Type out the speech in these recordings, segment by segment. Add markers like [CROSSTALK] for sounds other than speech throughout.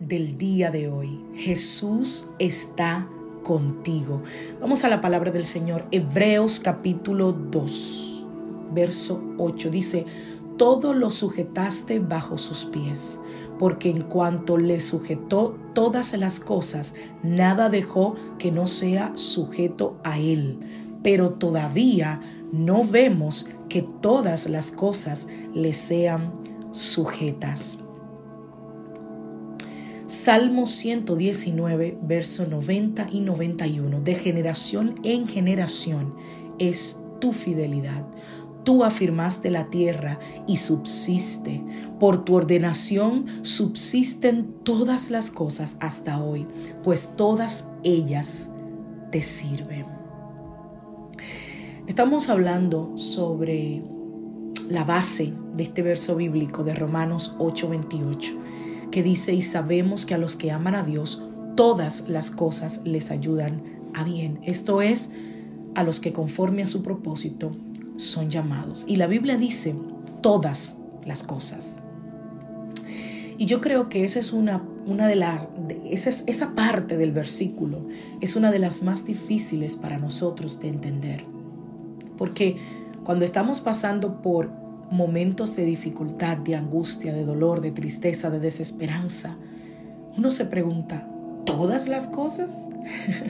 Del día de hoy. Jesús está contigo. Vamos a la palabra del Señor. Hebreos capítulo 2, verso 8. Dice, todo lo sujetaste bajo sus pies, porque en cuanto le sujetó todas las cosas, nada dejó que no sea sujeto a él. Pero todavía no vemos que todas las cosas le sean sujetas. Salmo 119, verso 90 y 91. De generación en generación es tu fidelidad. Tú afirmaste la tierra y subsiste. Por tu ordenación subsisten todas las cosas hasta hoy, pues todas ellas te sirven. Estamos hablando sobre la base de este verso bíblico de Romanos 8:28 que dice, y sabemos que a los que aman a Dios, todas las cosas les ayudan a bien. Esto es, a los que conforme a su propósito son llamados. Y la Biblia dice, todas las cosas. Y yo creo que esa es una, una de las, esa, esa parte del versículo es una de las más difíciles para nosotros de entender. Porque cuando estamos pasando por momentos de dificultad, de angustia, de dolor, de tristeza, de desesperanza, uno se pregunta, ¿todas las cosas?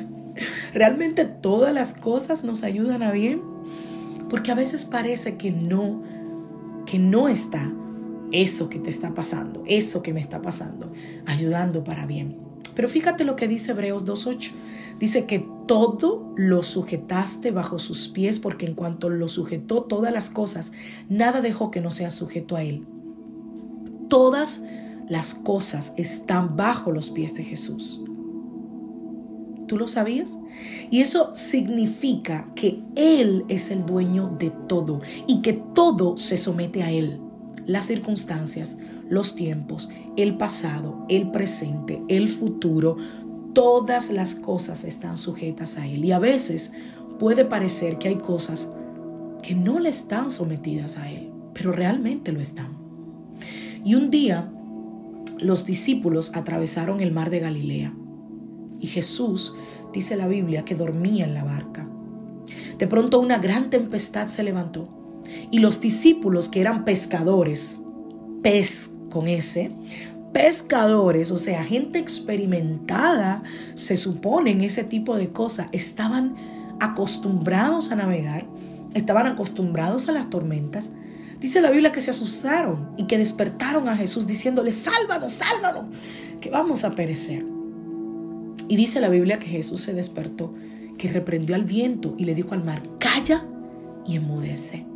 [LAUGHS] ¿Realmente todas las cosas nos ayudan a bien? Porque a veces parece que no, que no está eso que te está pasando, eso que me está pasando, ayudando para bien. Pero fíjate lo que dice Hebreos 2.8. Dice que todo lo sujetaste bajo sus pies porque en cuanto lo sujetó todas las cosas, nada dejó que no sea sujeto a él. Todas las cosas están bajo los pies de Jesús. ¿Tú lo sabías? Y eso significa que Él es el dueño de todo y que todo se somete a Él. Las circunstancias, los tiempos, el pasado, el presente, el futuro, todas las cosas están sujetas a Él. Y a veces puede parecer que hay cosas que no le están sometidas a Él, pero realmente lo están. Y un día los discípulos atravesaron el mar de Galilea y Jesús, dice la Biblia, que dormía en la barca. De pronto una gran tempestad se levantó y los discípulos que eran pescadores, pez con ese, pescadores, o sea, gente experimentada, se supone en ese tipo de cosas, estaban acostumbrados a navegar, estaban acostumbrados a las tormentas. Dice la Biblia que se asustaron y que despertaron a Jesús diciéndole, sálvanos, sálvanos, que vamos a perecer. Y dice la Biblia que Jesús se despertó, que reprendió al viento y le dijo al mar, calla y enmudece.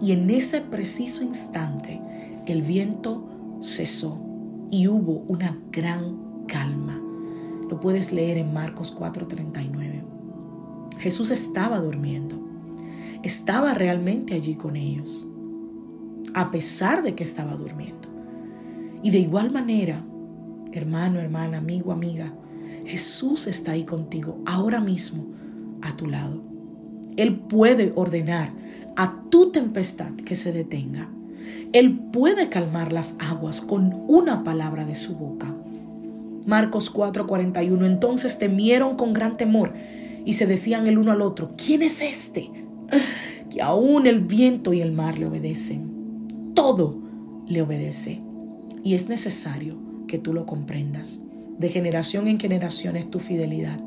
Y en ese preciso instante el viento cesó y hubo una gran calma. Lo puedes leer en Marcos 4:39. Jesús estaba durmiendo. Estaba realmente allí con ellos, a pesar de que estaba durmiendo. Y de igual manera, hermano, hermana, amigo, amiga, Jesús está ahí contigo ahora mismo, a tu lado. Él puede ordenar a tu tempestad que se detenga él puede calmar las aguas con una palabra de su boca. Marcos 4:41. Entonces temieron con gran temor y se decían el uno al otro, ¿quién es este? Que aún el viento y el mar le obedecen. Todo le obedece. Y es necesario que tú lo comprendas. De generación en generación es tu fidelidad.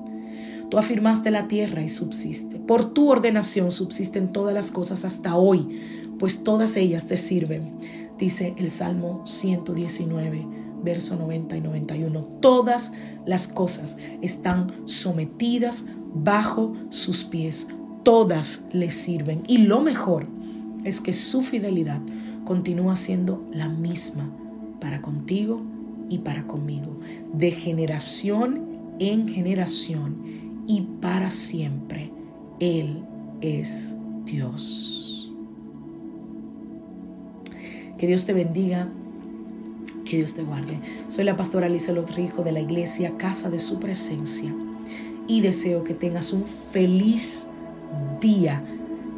Tú afirmaste la tierra y subsiste. Por tu ordenación subsisten todas las cosas hasta hoy pues todas ellas te sirven, dice el Salmo 119, verso 90 y 91. Todas las cosas están sometidas bajo sus pies. Todas le sirven. Y lo mejor es que su fidelidad continúa siendo la misma para contigo y para conmigo, de generación en generación y para siempre. Él es Dios. Que Dios te bendiga, que Dios te guarde. Soy la pastora Alicia Lotrijo de la iglesia Casa de Su Presencia y deseo que tengas un feliz día.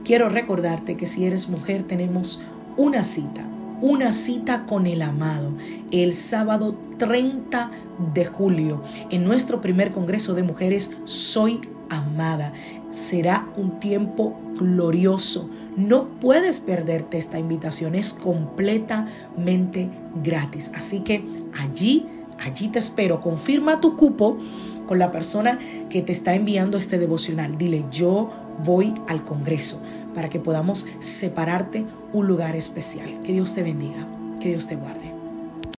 Quiero recordarte que si eres mujer tenemos una cita, una cita con el amado el sábado 30 de julio en nuestro primer Congreso de Mujeres Soy Amada. Será un tiempo glorioso. No puedes perderte esta invitación, es completamente gratis. Así que allí, allí te espero. Confirma tu cupo con la persona que te está enviando este devocional. Dile, yo voy al Congreso para que podamos separarte un lugar especial. Que Dios te bendiga, que Dios te guarde.